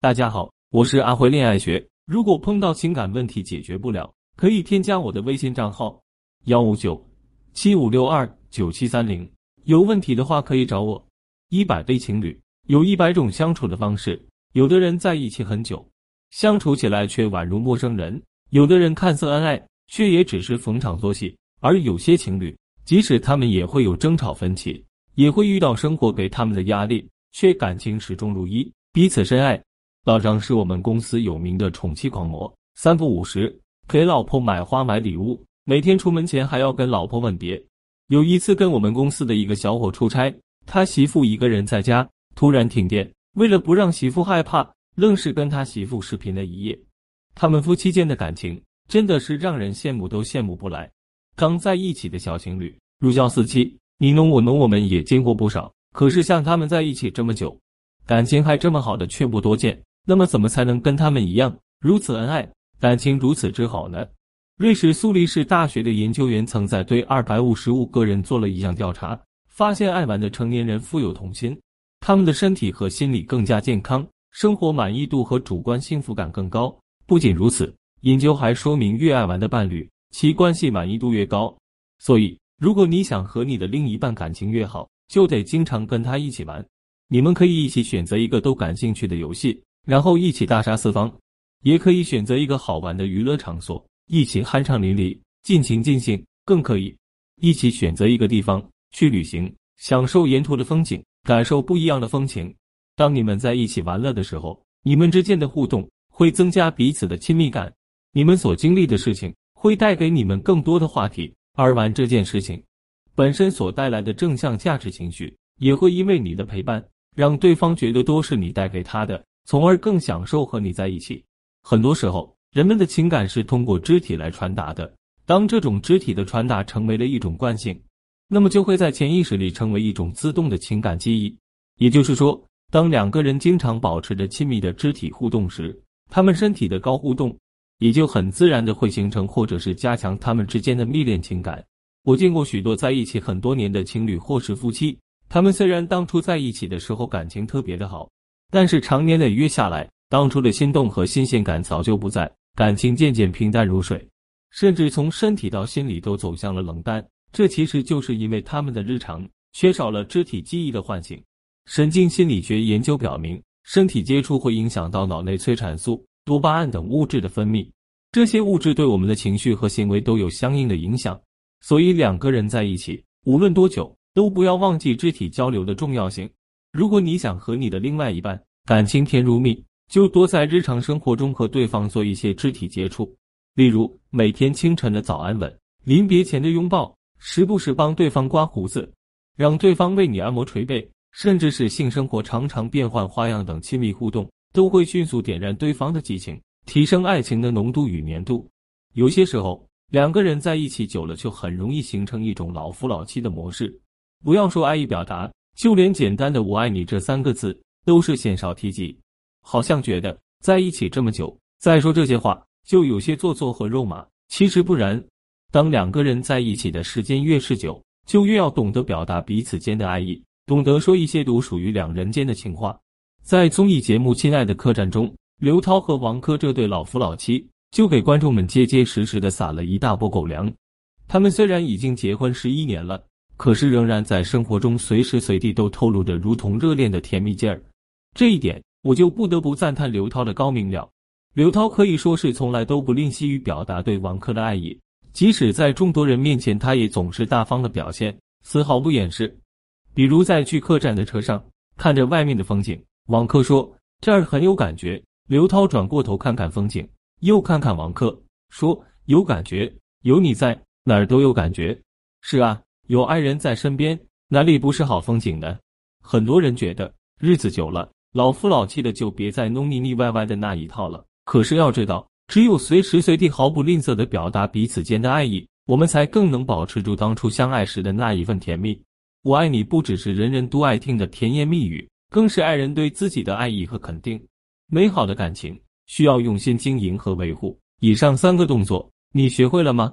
大家好，我是阿辉恋爱学。如果碰到情感问题解决不了，可以添加我的微信账号幺五九七五六二九七三零。有问题的话可以找我。一百对情侣有一百种相处的方式，有的人在一起很久，相处起来却宛如陌生人；有的人看似恩爱，却也只是逢场作戏。而有些情侣，即使他们也会有争吵分歧，也会遇到生活给他们的压力，却感情始终如一，彼此深爱。老张是我们公司有名的宠妻狂魔，三不五时给老婆买花买礼物，每天出门前还要跟老婆吻别。有一次跟我们公司的一个小伙出差，他媳妇一个人在家，突然停电，为了不让媳妇害怕，愣是跟他媳妇视频了一夜。他们夫妻间的感情真的是让人羡慕都羡慕不来。刚在一起的小情侣如胶似漆，你侬我侬，我们也见过不少。可是像他们在一起这么久，感情还这么好的却不多见。那么怎么才能跟他们一样如此恩爱，感情如此之好呢？瑞士苏黎世大学的研究员曾在对二百五十五个人做了一项调查，发现爱玩的成年人富有童心，他们的身体和心理更加健康，生活满意度和主观幸福感更高。不仅如此，研究还说明越爱玩的伴侣，其关系满意度越高。所以，如果你想和你的另一半感情越好，就得经常跟他一起玩。你们可以一起选择一个都感兴趣的游戏。然后一起大杀四方，也可以选择一个好玩的娱乐场所，一起酣畅淋漓、尽情尽兴；更可以一起选择一个地方去旅行，享受沿途的风景，感受不一样的风情。当你们在一起玩乐的时候，你们之间的互动会增加彼此的亲密感，你们所经历的事情会带给你们更多的话题，而玩这件事情本身所带来的正向价值情绪，也会因为你的陪伴，让对方觉得都是你带给他的。从而更享受和你在一起。很多时候，人们的情感是通过肢体来传达的。当这种肢体的传达成为了一种惯性，那么就会在潜意识里成为一种自动的情感记忆。也就是说，当两个人经常保持着亲密的肢体互动时，他们身体的高互动也就很自然的会形成或者是加强他们之间的密恋情感。我见过许多在一起很多年的情侣或是夫妻，他们虽然当初在一起的时候感情特别的好。但是长年累月下来，当初的心动和新鲜感早就不在，感情渐渐平淡如水，甚至从身体到心里都走向了冷淡。这其实就是因为他们的日常缺少了肢体记忆的唤醒。神经心理学研究表明，身体接触会影响到脑内催产素、多巴胺等物质的分泌，这些物质对我们的情绪和行为都有相应的影响。所以两个人在一起，无论多久，都不要忘记肢体交流的重要性。如果你想和你的另外一半感情甜如蜜，就多在日常生活中和对方做一些肢体接触，例如每天清晨的早安吻、临别前的拥抱，时不时帮对方刮胡子，让对方为你按摩捶背，甚至是性生活常常变换花样等亲密互动，都会迅速点燃对方的激情，提升爱情的浓度与粘度。有些时候，两个人在一起久了，就很容易形成一种老夫老妻的模式。不要说爱意表达。就连简单的“我爱你”这三个字都是鲜少提及，好像觉得在一起这么久再说这些话就有些做作和肉麻。其实不然，当两个人在一起的时间越是久，就越要懂得表达彼此间的爱意，懂得说一些独属于两人间的情话。在综艺节目《亲爱的客栈》中，刘涛和王珂这对老夫老妻就给观众们结结实实的撒了一大波狗粮。他们虽然已经结婚十一年了。可是仍然在生活中随时随地都透露着如同热恋的甜蜜劲儿，这一点我就不得不赞叹刘涛的高明了。刘涛可以说是从来都不吝惜于表达对王珂的爱意，即使在众多人面前，他也总是大方的表现，丝毫不掩饰。比如在去客栈的车上，看着外面的风景，王珂说这儿很有感觉。刘涛转过头看看风景，又看看王珂，说有感觉，有你在哪儿都有感觉。是啊。有爱人在身边，哪里不是好风景呢？很多人觉得日子久了，老夫老妻的就别再弄腻腻歪歪的那一套了。可是要知道，只有随时随地毫不吝啬的表达彼此间的爱意，我们才更能保持住当初相爱时的那一份甜蜜。我爱你不只是人人都爱听的甜言蜜语，更是爱人对自己的爱意和肯定。美好的感情需要用心经营和维护。以上三个动作，你学会了吗？